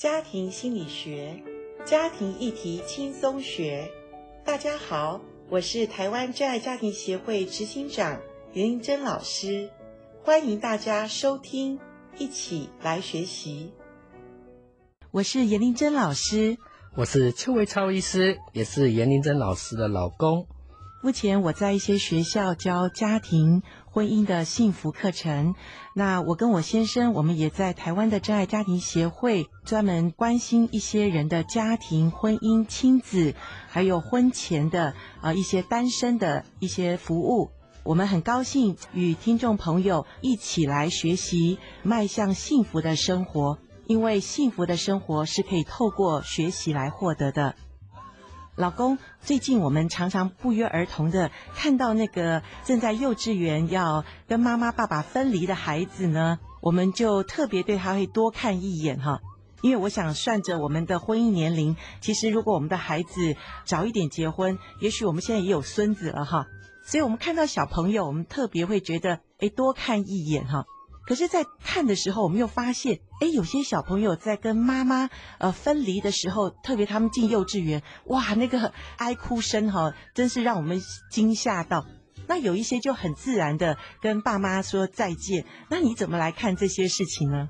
家庭心理学，家庭议题轻松学。大家好，我是台湾真爱家庭协会执行长严玲珍老师，欢迎大家收听，一起来学习。我是严玲珍老师，我是邱维超医师，也是严玲珍老师的老公。目前我在一些学校教家庭。婚姻的幸福课程，那我跟我先生，我们也在台湾的真爱家庭协会，专门关心一些人的家庭、婚姻、亲子，还有婚前的啊一些单身的一些服务。我们很高兴与听众朋友一起来学习，迈向幸福的生活，因为幸福的生活是可以透过学习来获得的。老公，最近我们常常不约而同的看到那个正在幼稚园要跟妈妈爸爸分离的孩子呢，我们就特别对他会多看一眼哈。因为我想算着我们的婚姻年龄，其实如果我们的孩子早一点结婚，也许我们现在也有孙子了哈。所以我们看到小朋友，我们特别会觉得诶，多看一眼哈。可是，在看的时候，我们又发现，哎，有些小朋友在跟妈妈呃分离的时候，特别他们进幼稚园，哇，那个哀哭声哈，真是让我们惊吓到。那有一些就很自然的跟爸妈说再见。那你怎么来看这些事情呢？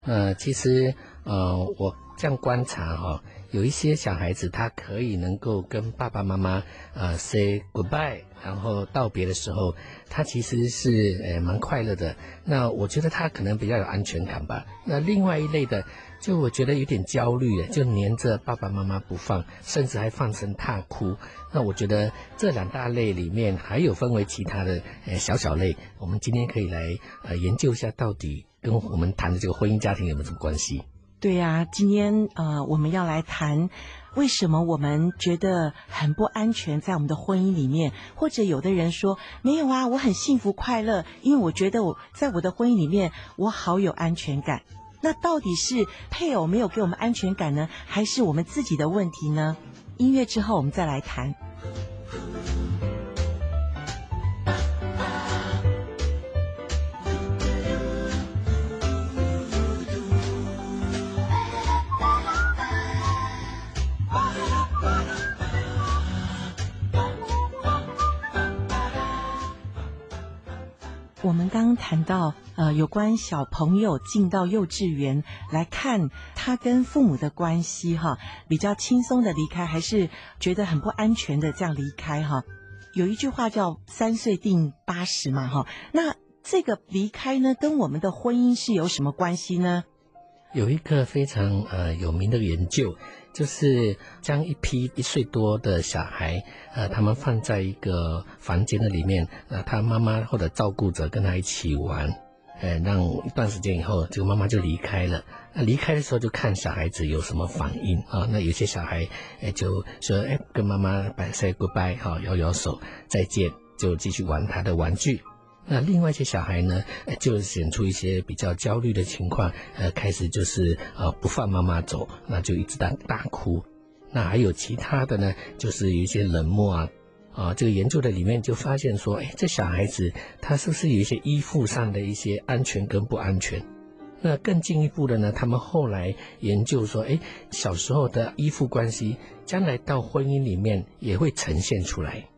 呃，其实呃，我这样观察哈、有一些小孩子他可以能够跟爸爸妈妈呃 say goodbye。然后道别的时候，他其实是呃蛮快乐的。那我觉得他可能比较有安全感吧。那另外一类的，就我觉得有点焦虑，就黏着爸爸妈妈不放，甚至还放声大哭。那我觉得这两大类里面还有分为其他的呃小小类，我们今天可以来呃研究一下，到底跟我们谈的这个婚姻家庭有没有什么关系？对呀、今天呃我们要来谈。为什么我们觉得很不安全在我们的婚姻里面？或者有的人说没有啊，我很幸福快乐，因为我觉得我在我的婚姻里面我好有安全感。那到底是配偶没有给我们安全感呢，还是我们自己的问题呢？音乐之后我们再来谈。我们刚谈到，呃，有关小朋友进到幼稚园来看他跟父母的关系，哈，比较轻松的离开，还是觉得很不安全的这样离开，哈。有一句话叫“三岁定八十”嘛，哈。那这个离开呢，跟我们的婚姻是有什么关系呢？有一个非常呃有名的研究。就是将一批一岁多的小孩，呃，他们放在一个房间的里面，那他妈妈或者照顾者跟他一起玩，呃，让一段时间以后，这个妈妈就离开了。那离开的时候就看小孩子有什么反应啊。那有些小孩，哎，就说，哎，跟妈妈拜 say goodbye，哈，摇摇手再见，就继续玩他的玩具。那另外一些小孩呢，就显出一些比较焦虑的情况，呃，开始就是呃不放妈妈走，那就一直在大哭。那还有其他的呢，就是有一些冷漠啊，啊，这个研究的里面就发现说，哎，这小孩子他是不是有一些依附上的一些安全跟不安全？那更进一步的呢，他们后来研究说，哎，小时候的依附关系，将来到婚姻里面也会呈现出来。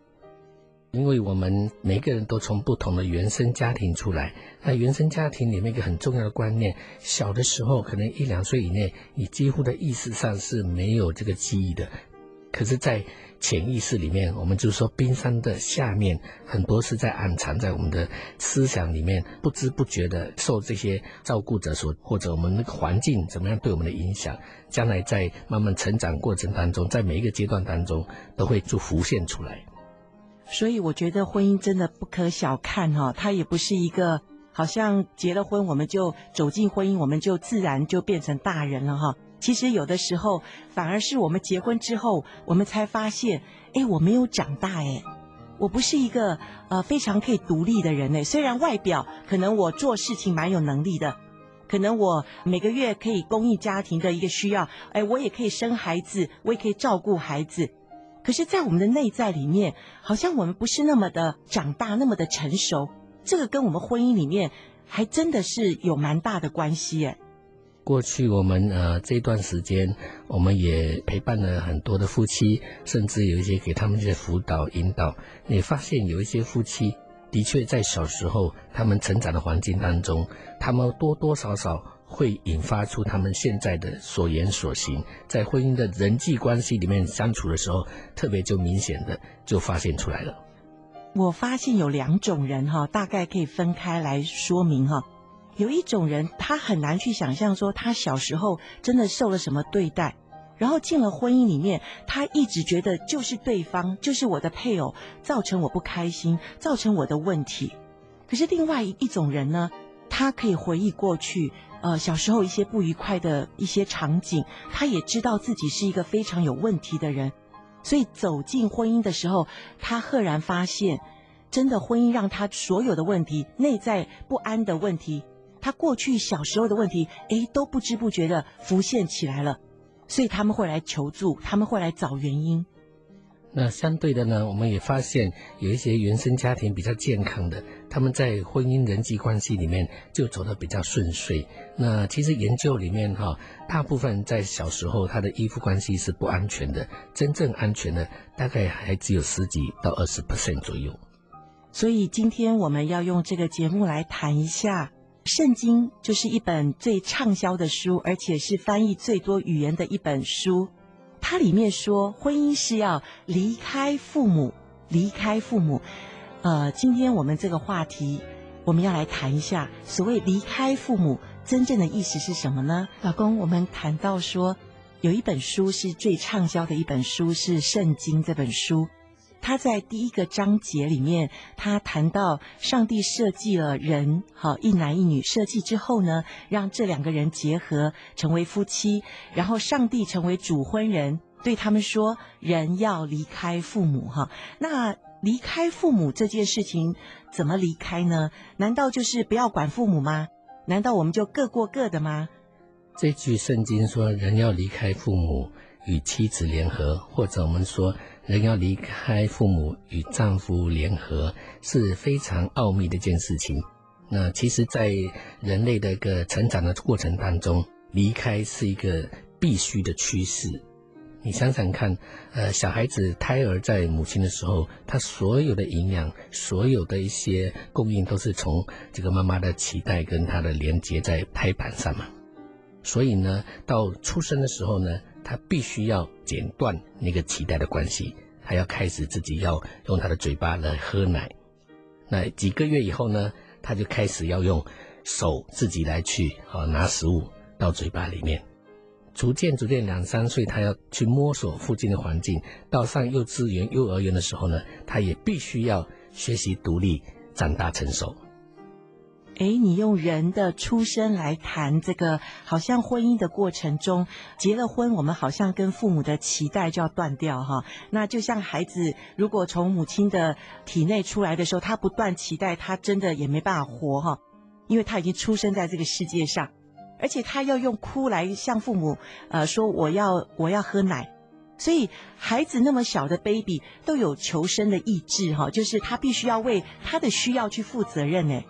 因为我们每个人都从不同的原生家庭出来，那原生家庭里面一个很重要的观念，小的时候可能一两岁以内，你几乎的意识上是没有这个记忆的，可是，在潜意识里面，我们就是说冰山的下面很多是在暗藏在我们的思想里面，不知不觉的受这些照顾者所或者我们那个环境怎么样对我们的影响，将来在慢慢成长过程当中，在每一个阶段当中都会就浮现出来。所以我觉得婚姻真的不可小看哈，它也不是一个好像结了婚我们就走进婚姻，我们就自然就变成大人了哈。其实有的时候反而是我们结婚之后，我们才发现，哎，我没有长大哎，我不是一个呃非常可以独立的人哎。虽然外表可能我做事情蛮有能力的，可能我每个月可以供应家庭的一个需要，哎，我也可以生孩子，我也可以照顾孩子。可是，在我们的内在里面，好像我们不是那么的长大，那么的成熟。这个跟我们婚姻里面还真的是有蛮大的关系诶。过去我们呃这段时间，我们也陪伴了很多的夫妻，甚至有一些给他们一些辅导引导。你发现有一些夫妻的确在小时候他们成长的环境当中，他们多多少少会引发出他们现在的所言所行，在婚姻的人际关系里面相处的时候，特别就明显的就发现出来了。我发现有两种人哈，大概可以分开来说明哈。有一种人，他很难去想象说他小时候真的受了什么对待，然后进了婚姻里面，他一直觉得就是对方，就是我的配偶，造成我不开心，造成我的问题。可是另外一种人呢，他可以回忆过去，呃，小时候一些不愉快的一些场景，他也知道自己是一个非常有问题的人，所以走进婚姻的时候，他赫然发现，真的婚姻让他所有的问题、内在不安的问题。他过去小时候的问题，诶，都不知不觉的浮现起来了，所以他们会来求助，他们会来找原因。那相对的呢，我们也发现有一些原生家庭比较健康的，他们在婚姻人际关系里面就走得比较顺遂。那其实研究里面哈，大部分在小时候他的依附关系是不安全的，真正安全的大概还只有十几到二十 percent 左右。所以今天我们要用这个节目来谈一下。圣经就是一本最畅销的书，而且是翻译最多语言的一本书。它里面说，婚姻是要离开父母，离开父母。呃，今天我们这个话题，我们要来谈一下，所谓离开父母，真正的意思是什么呢？老公，我们谈到说，有一本书是最畅销的一本书，是圣经这本书。他在第一个章节里面，他谈到上帝设计了人，好，一男一女设计之后呢，让这两个人结合成为夫妻，然后上帝成为主婚人，对他们说，人要离开父母，哈，那离开父母这件事情怎么离开呢？难道就是不要管父母吗？难道我们就各过各的吗？这句圣经说，人要离开父母，与妻子联合，或者我们说。人要离开父母与丈夫联合，是非常奥秘的一件事情。那其实，在人类的一个成长的过程当中，离开是一个必须的趋势。你想想看，呃，小孩子胎儿在母亲的时候，他所有的营养，所有的一些供应，都是从这个妈妈的脐带跟他的连接在胎盘上嘛。所以呢，到出生的时候呢，他必须要剪断那个脐带的关系，他要开始自己要用他的嘴巴来喝奶。那几个月以后呢，他就开始要用手自己来去啊拿食物到嘴巴里面。逐渐逐渐两三岁，他要去摸索附近的环境。到上幼稚园、幼儿园的时候呢，他也必须要学习独立、长大成熟。哎，你用人的出生来谈这个，好像婚姻的过程中，结了婚，我们好像跟父母的脐带就要断掉哈。那就像孩子，如果从母亲的体内出来的时候，他不断脐带，他真的也没办法活哈，因为他已经出生在这个世界上，而且他要用哭来向父母呃说我要我要喝奶，所以孩子那么小的 baby 都有求生的意志哈，就是他必须要为他的需要去负责任哎。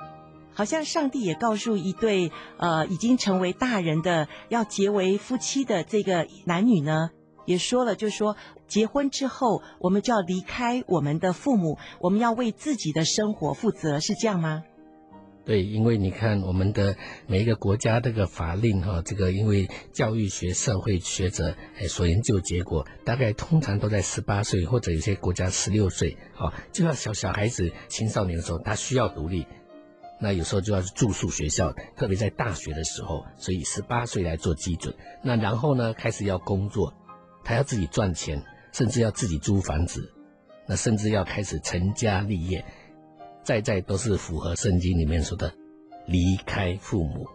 好像上帝也告诉一对呃已经成为大人的要结为夫妻的这个男女呢，也说了，就说结婚之后我们就要离开我们的父母，我们要为自己的生活负责，是这样吗？对，因为你看我们的每一个国家这个法令哈，这个因为教育学、社会学者所研究结果，大概通常都在十八岁或者有些国家十六岁，啊，就要小小孩子青少年的时候，他需要独立。那有时候就要住宿学校，特别在大学的时候，所以十八岁来做基准。那然后呢，开始要工作，他要自己赚钱，甚至要自己租房子，那甚至要开始成家立业，在在都是符合圣经里面说的离开父母。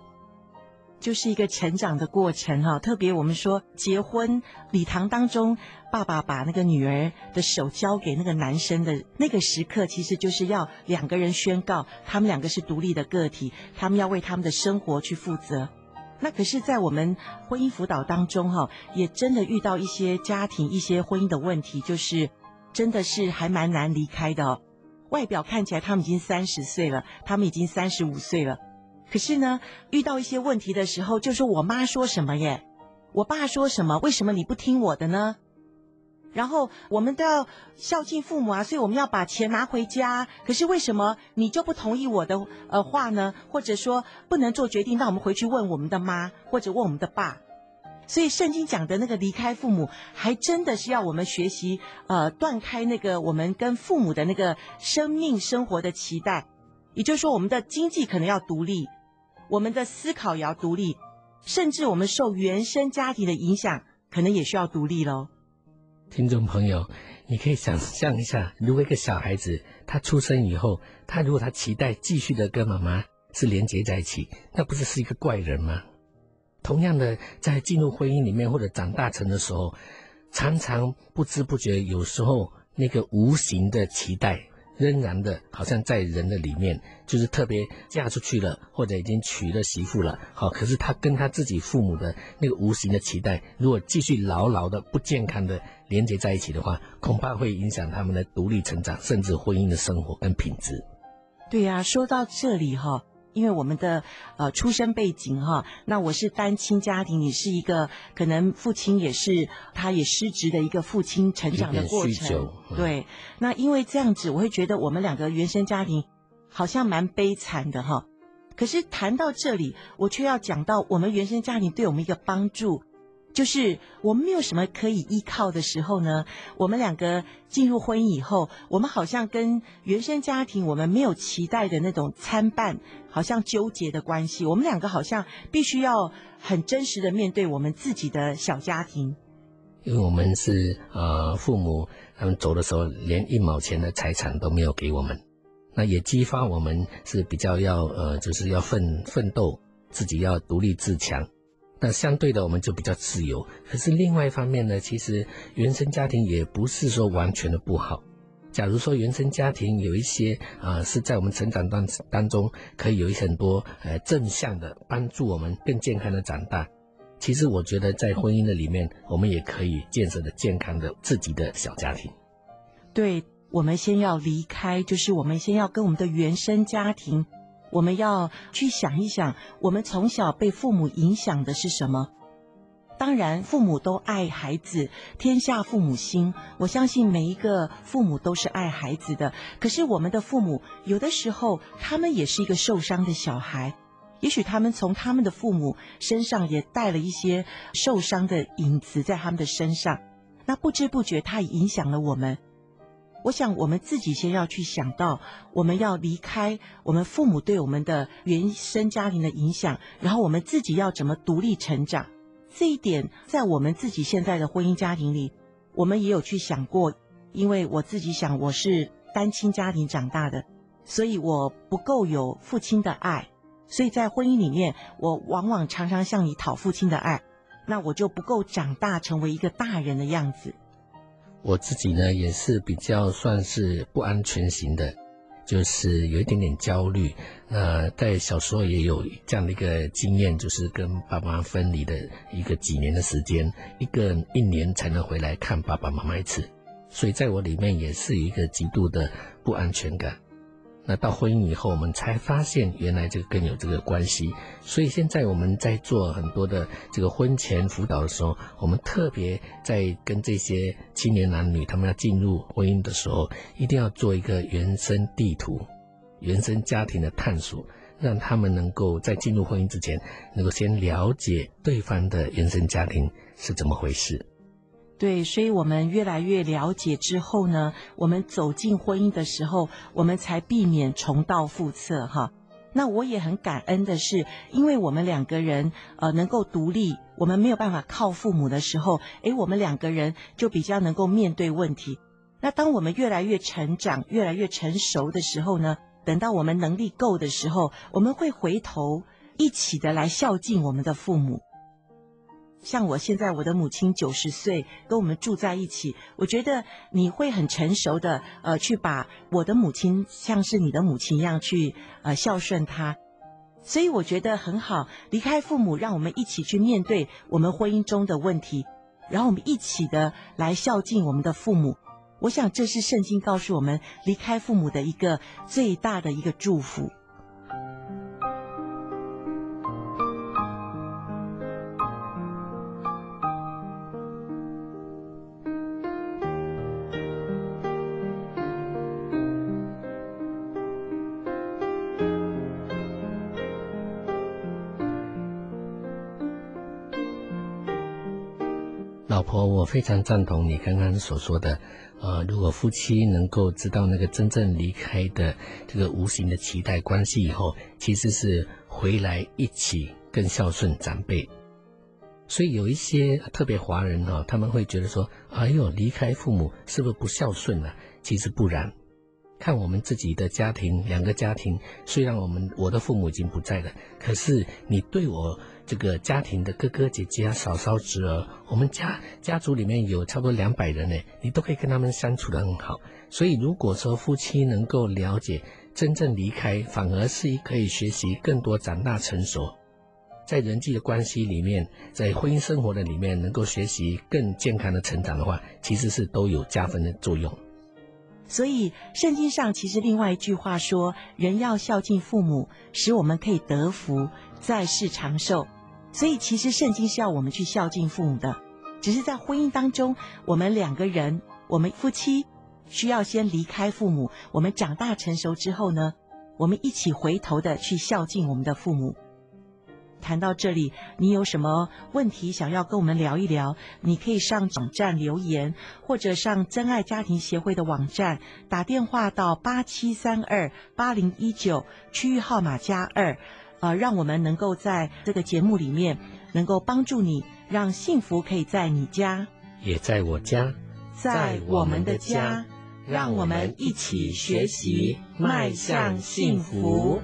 就是一个成长的过程哈，特别我们说结婚礼堂当中，爸爸把那个女儿的手交给那个男生的那个时刻，其实就是要两个人宣告他们两个是独立的个体，他们要为他们的生活去负责。那可是，在我们婚姻辅导当中哈，也真的遇到一些家庭、一些婚姻的问题，就是真的是还蛮难离开的哦。外表看起来他们已经三十岁了，他们已经三十五岁了。可是呢，遇到一些问题的时候，就说我妈说什么耶，我爸说什么，为什么你不听我的呢？然后我们都要孝敬父母啊，所以我们要把钱拿回家。可是为什么你就不同意我的呃话呢？或者说不能做决定，让我们回去问我们的妈，或者问我们的爸。所以圣经讲的那个离开父母，还真的是要我们学习呃断开那个我们跟父母的那个生命生活的期待。也就是说，我们的经济可能要独立，我们的思考也要独立，甚至我们受原生家庭的影响，可能也需要独立喽。听众朋友，你可以想象一下，如果一个小孩子他出生以后，他如果他期待继续的跟妈妈是连接在一起，那不是是一个怪人吗？同样的，在进入婚姻里面或者长大成的时候，常常不知不觉，有时候那个无形的期待。仍然的，好像在人的里面，就是特别嫁出去了，或者已经娶了媳妇了，好，可是他跟他自己父母的那个无形的期待，如果继续牢牢的、不健康的连接在一起的话，恐怕会影响他们的独立成长，甚至婚姻的生活跟品质。对呀、说到这里哈。因为我们的呃出生背景哈，那我是单亲家庭，你是一个可能父亲也是他也失职的一个父亲成长的过程，嗯、对。那因为这样子，我会觉得我们两个原生家庭好像蛮悲惨的哈。可是谈到这里，我却要讲到我们原生家庭对我们一个帮助。就是我们没有什么可以依靠的时候呢，我们两个进入婚姻以后，我们好像跟原生家庭我们没有期待的那种参半，好像纠结的关系。我们两个好像必须要很真实的面对我们自己的小家庭，因为我们是呃父母他们走的时候连一毛钱的财产都没有给我们，那也激发我们是比较要呃就是要奋奋斗，自己要独立自强。那相对的，我们就比较自由。可是另外一方面呢，其实原生家庭也不是说完全的不好。假如说原生家庭有一些啊、呃，是在我们成长当当中可以有一些很多呃正向的帮助我们更健康的长大。其实我觉得在婚姻的里面，我们也可以建设的健康的自己的小家庭。对，我们先要离开，就是我们先要跟我们的原生家庭。我们要去想一想，我们从小被父母影响的是什么？当然，父母都爱孩子，天下父母心。我相信每一个父母都是爱孩子的。可是，我们的父母有的时候，他们也是一个受伤的小孩。也许他们从他们的父母身上也带了一些受伤的影子在他们的身上。那不知不觉，他也影响了我们。我想，我们自己先要去想到，我们要离开我们父母对我们的原生家庭的影响，然后我们自己要怎么独立成长。这一点，在我们自己现在的婚姻家庭里，我们也有去想过。因为我自己想，我是单亲家庭长大的，所以我不够有父亲的爱，所以在婚姻里面，我往往常常向你讨父亲的爱，那我就不够长大成为一个大人的样子。我自己呢，也是比较算是不安全型的，就是有一点点焦虑。那在小时候也有这样的一个经验，就是跟爸妈分离的一个几年的时间，一个一年才能回来看爸爸妈妈一次，所以在我里面也是一个极度的不安全感。那到婚姻以后，我们才发现原来这个更有这个关系。所以现在我们在做很多的这个婚前辅导的时候，我们特别在跟这些青年男女他们要进入婚姻的时候，一定要做一个原生地图、原生家庭的探索，让他们能够在进入婚姻之前，能够先了解对方的原生家庭是怎么回事。对，所以我们越来越了解之后呢，我们走进婚姻的时候，我们才避免重蹈覆辙哈。那我也很感恩的是，因为我们两个人呃能够独立，我们没有办法靠父母的时候，诶，我们两个人就比较能够面对问题。那当我们越来越成长、越来越成熟的时候呢，等到我们能力够的时候，我们会回头一起的来孝敬我们的父母。像我现在，我的母亲九十岁，跟我们住在一起。我觉得你会很成熟的，呃，去把我的母亲像是你的母亲一样去，呃，孝顺她。所以我觉得很好，离开父母，让我们一起去面对我们婚姻中的问题，然后我们一起的来孝敬我们的父母。我想这是圣经告诉我们离开父母的一个最大的一个祝福。我非常赞同你刚刚所说的。呃，如果夫妻能够知道那个真正离开的这个无形的期待关系以后，其实是回来一起更孝顺长辈。所以有一些特别华人哈、哦，他们会觉得说：“哎呦，离开父母是不是不孝顺了？”其实不然。看我们自己的家庭，两个家庭，虽然我们我的父母已经不在了，可是你对我这个家庭的哥哥姐姐啊、嫂嫂侄儿，我们家家族里面有差不多两百人呢，你都可以跟他们相处得很好。所以如果说夫妻能够了解，真正离开反而是可以学习更多、长大成熟，在人际的关系里面，在婚姻生活的里面能够学习更健康的成长的话，其实是都有加分的作用。所以，圣经上其实另外一句话说：“人要孝敬父母，使我们可以得福，在世长寿。”所以，其实圣经是要我们去孝敬父母的。只是在婚姻当中，我们两个人，我们夫妻需要先离开父母。我们长大成熟之后呢，我们一起回头的去孝敬我们的父母。谈到这里，你有什么问题想要跟我们聊一聊？你可以上网站留言，或者上真爱家庭协会的网站打电话到八七三二八零一九，区域号码加二，呃，让我们能够在这个节目里面能够帮助你，让幸福可以在你家，也在我家，在我们的家，让我们一起学习迈向幸福。